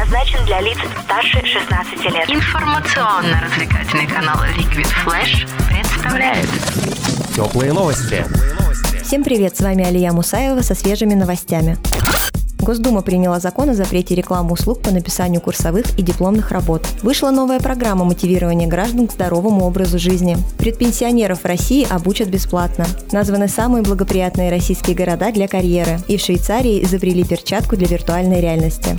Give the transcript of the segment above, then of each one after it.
предназначен для лиц старше 16 лет. Информационно-развлекательный канал Liquid Flash представляет Теплые новости. Всем привет, с вами Алия Мусаева со свежими новостями. Госдума приняла закон о запрете рекламы услуг по написанию курсовых и дипломных работ. Вышла новая программа мотивирования граждан к здоровому образу жизни. Предпенсионеров в России обучат бесплатно. Названы самые благоприятные российские города для карьеры. И в Швейцарии изобрели перчатку для виртуальной реальности.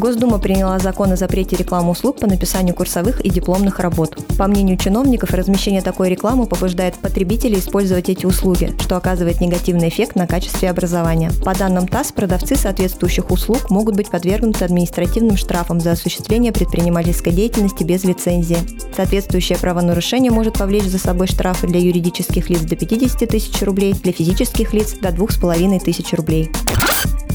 Госдума приняла закон о запрете рекламы услуг по написанию курсовых и дипломных работ. По мнению чиновников, размещение такой рекламы побуждает потребителей использовать эти услуги, что оказывает негативный эффект на качестве образования. По данным ТАСС, продавцы соответствующих услуг могут быть подвергнуты административным штрафам за осуществление предпринимательской деятельности без лицензии. Соответствующее правонарушение может повлечь за собой штрафы для юридических лиц до 50 тысяч рублей, для физических лиц до 2,5 тысяч рублей.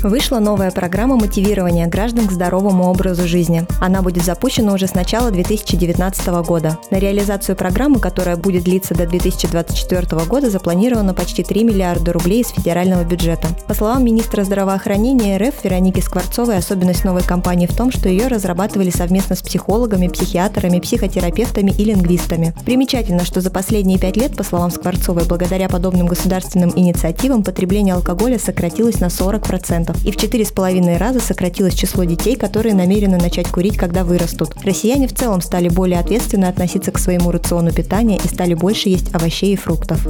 Вышла новая программа мотивирования граждан к здоровому образу жизни. Она будет запущена уже с начала 2019 года. На реализацию программы, которая будет длиться до 2024 года, запланировано почти 3 миллиарда рублей из федерального бюджета. По словам министра здравоохранения РФ Вероники Скворцовой, особенность новой кампании в том, что ее разрабатывали совместно с психологами, психиатрами, психотерапевтами и лингвистами. Примечательно, что за последние пять лет, по словам Скворцовой, благодаря подобным государственным инициативам потребление алкоголя сократилось на 40% и в четыре с половиной раза сократилось число детей, которые намерены начать курить, когда вырастут. Россияне в целом стали более ответственно относиться к своему рациону питания и стали больше есть овощей и фруктов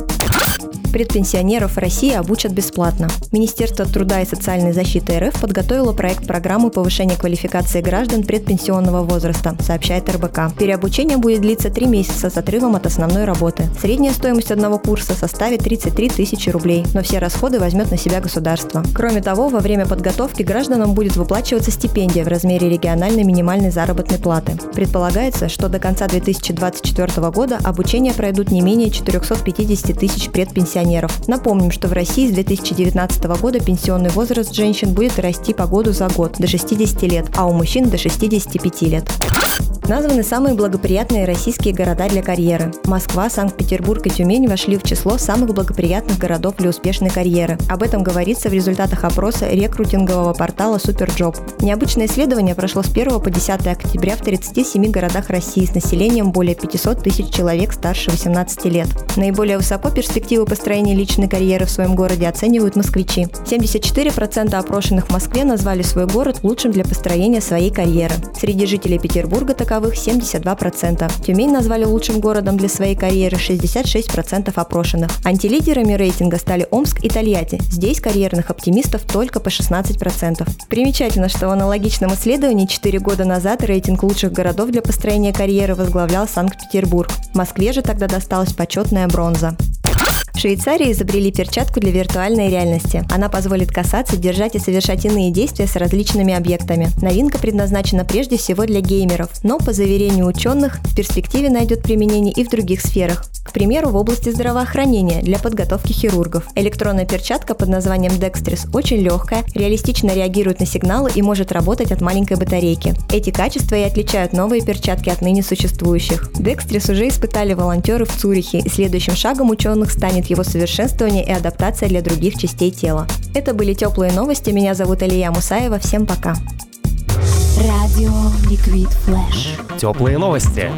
предпенсионеров России обучат бесплатно. Министерство труда и социальной защиты РФ подготовило проект программы повышения квалификации граждан предпенсионного возраста, сообщает РБК. Переобучение будет длиться три месяца с отрывом от основной работы. Средняя стоимость одного курса составит 33 тысячи рублей, но все расходы возьмет на себя государство. Кроме того, во время подготовки гражданам будет выплачиваться стипендия в размере региональной минимальной заработной платы. Предполагается, что до конца 2024 года обучение пройдут не менее 450 тысяч предпенсионеров пенсионеров. Напомним, что в России с 2019 года пенсионный возраст женщин будет расти по году за год до 60 лет, а у мужчин до 65 лет. Названы самые благоприятные российские города для карьеры. Москва, Санкт-Петербург и Тюмень вошли в число самых благоприятных городов для успешной карьеры. Об этом говорится в результатах опроса рекрутингового портала Superjob. Необычное исследование прошло с 1 по 10 октября в 37 городах России с населением более 500 тысяч человек старше 18 лет. Наиболее высоко перспективы построения личной карьеры в своем городе оценивают москвичи. 74% опрошенных в Москве назвали свой город лучшим для построения своей карьеры. Среди жителей Петербурга таковых 72%. Тюмень назвали лучшим городом для своей карьеры 66% опрошенных. Антилидерами рейтинга стали Омск и Тольятти. Здесь карьерных оптимистов только по 16%. Примечательно, что в аналогичном исследовании 4 года назад рейтинг лучших городов для построения карьеры возглавлял Санкт-Петербург. Москве же тогда досталась почетная бронза. В Швейцарии изобрели перчатку для виртуальной реальности. Она позволит касаться, держать и совершать иные действия с различными объектами. Новинка предназначена прежде всего для геймеров, но, по заверению ученых, в перспективе найдет применение и в других сферах. К примеру, в области здравоохранения для подготовки хирургов. Электронная перчатка под названием Dextris очень легкая, реалистично реагирует на сигналы и может работать от маленькой батарейки. Эти качества и отличают новые перчатки от ныне существующих. Dextris уже испытали волонтеры в Цюрихе, и следующим шагом ученых станет его совершенствование и адаптация для других частей тела. Это были теплые новости. Меня зовут Алия Мусаева. Всем пока. Радио Ликвид Флэш. Теплые новости.